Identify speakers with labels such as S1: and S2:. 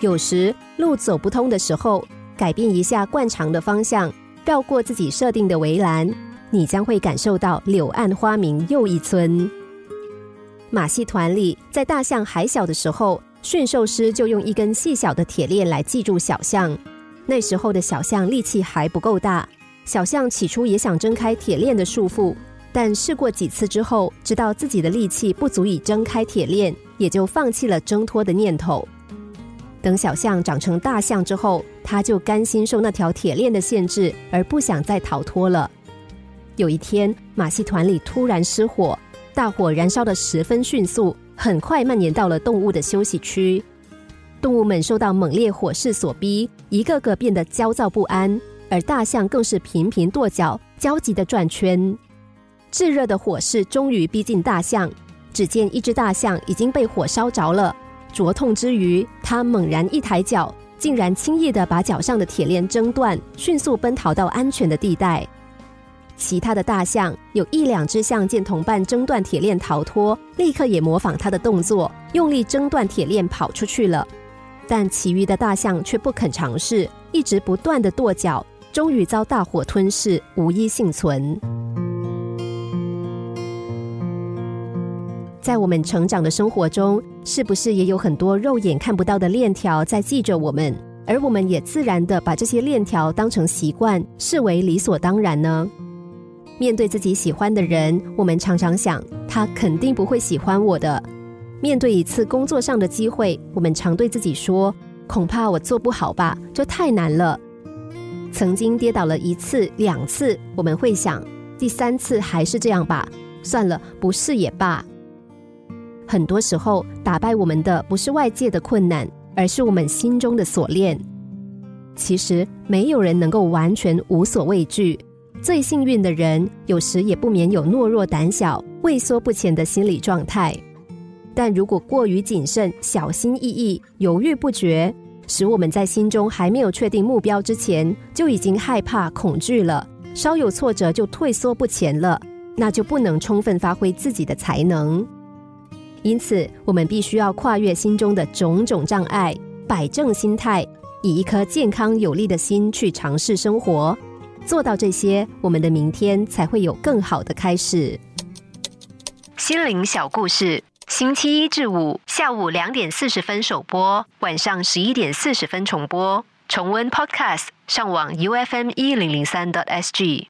S1: 有时路走不通的时候，改变一下惯常的方向，绕过自己设定的围栏，你将会感受到柳暗花明又一村。马戏团里，在大象还小的时候，驯兽师就用一根细小的铁链来系住小象。那时候的小象力气还不够大，小象起初也想挣开铁链的束缚，但试过几次之后，知道自己的力气不足以挣开铁链，也就放弃了挣脱的念头。等小象长成大象之后，他就甘心受那条铁链的限制，而不想再逃脱了。有一天，马戏团里突然失火。大火燃烧的十分迅速，很快蔓延到了动物的休息区。动物们受到猛烈火势所逼，一个个变得焦躁不安，而大象更是频频跺脚，焦急的转圈。炙热的火势终于逼近大象，只见一只大象已经被火烧着了，灼痛之余，他猛然一抬脚，竟然轻易的把脚上的铁链挣断，迅速奔逃到安全的地带。其他的大象有一两只象见同伴挣断铁链逃脱，立刻也模仿他的动作，用力挣断铁链跑出去了。但其余的大象却不肯尝试，一直不断的跺脚，终于遭大火吞噬，无一幸存。在我们成长的生活中，是不是也有很多肉眼看不到的链条在系着我们，而我们也自然的把这些链条当成习惯，视为理所当然呢？面对自己喜欢的人，我们常常想，他肯定不会喜欢我的。面对一次工作上的机会，我们常对自己说，恐怕我做不好吧，这太难了。曾经跌倒了一次、两次，我们会想，第三次还是这样吧，算了，不试也罢。很多时候，打败我们的不是外界的困难，而是我们心中的锁链。其实，没有人能够完全无所畏惧。最幸运的人，有时也不免有懦弱、胆小、畏缩不前的心理状态。但如果过于谨慎、小心翼翼、犹豫不决，使我们在心中还没有确定目标之前，就已经害怕、恐惧了，稍有挫折就退缩不前了，那就不能充分发挥自己的才能。因此，我们必须要跨越心中的种种障碍，摆正心态，以一颗健康有力的心去尝试生活。做到这些，我们的明天才会有更好的开始。心灵小故事，星期一至五下午两点四十分首播，晚上十一点四十分重播。重温 Podcast，上网 U F M 一零零三 t S G。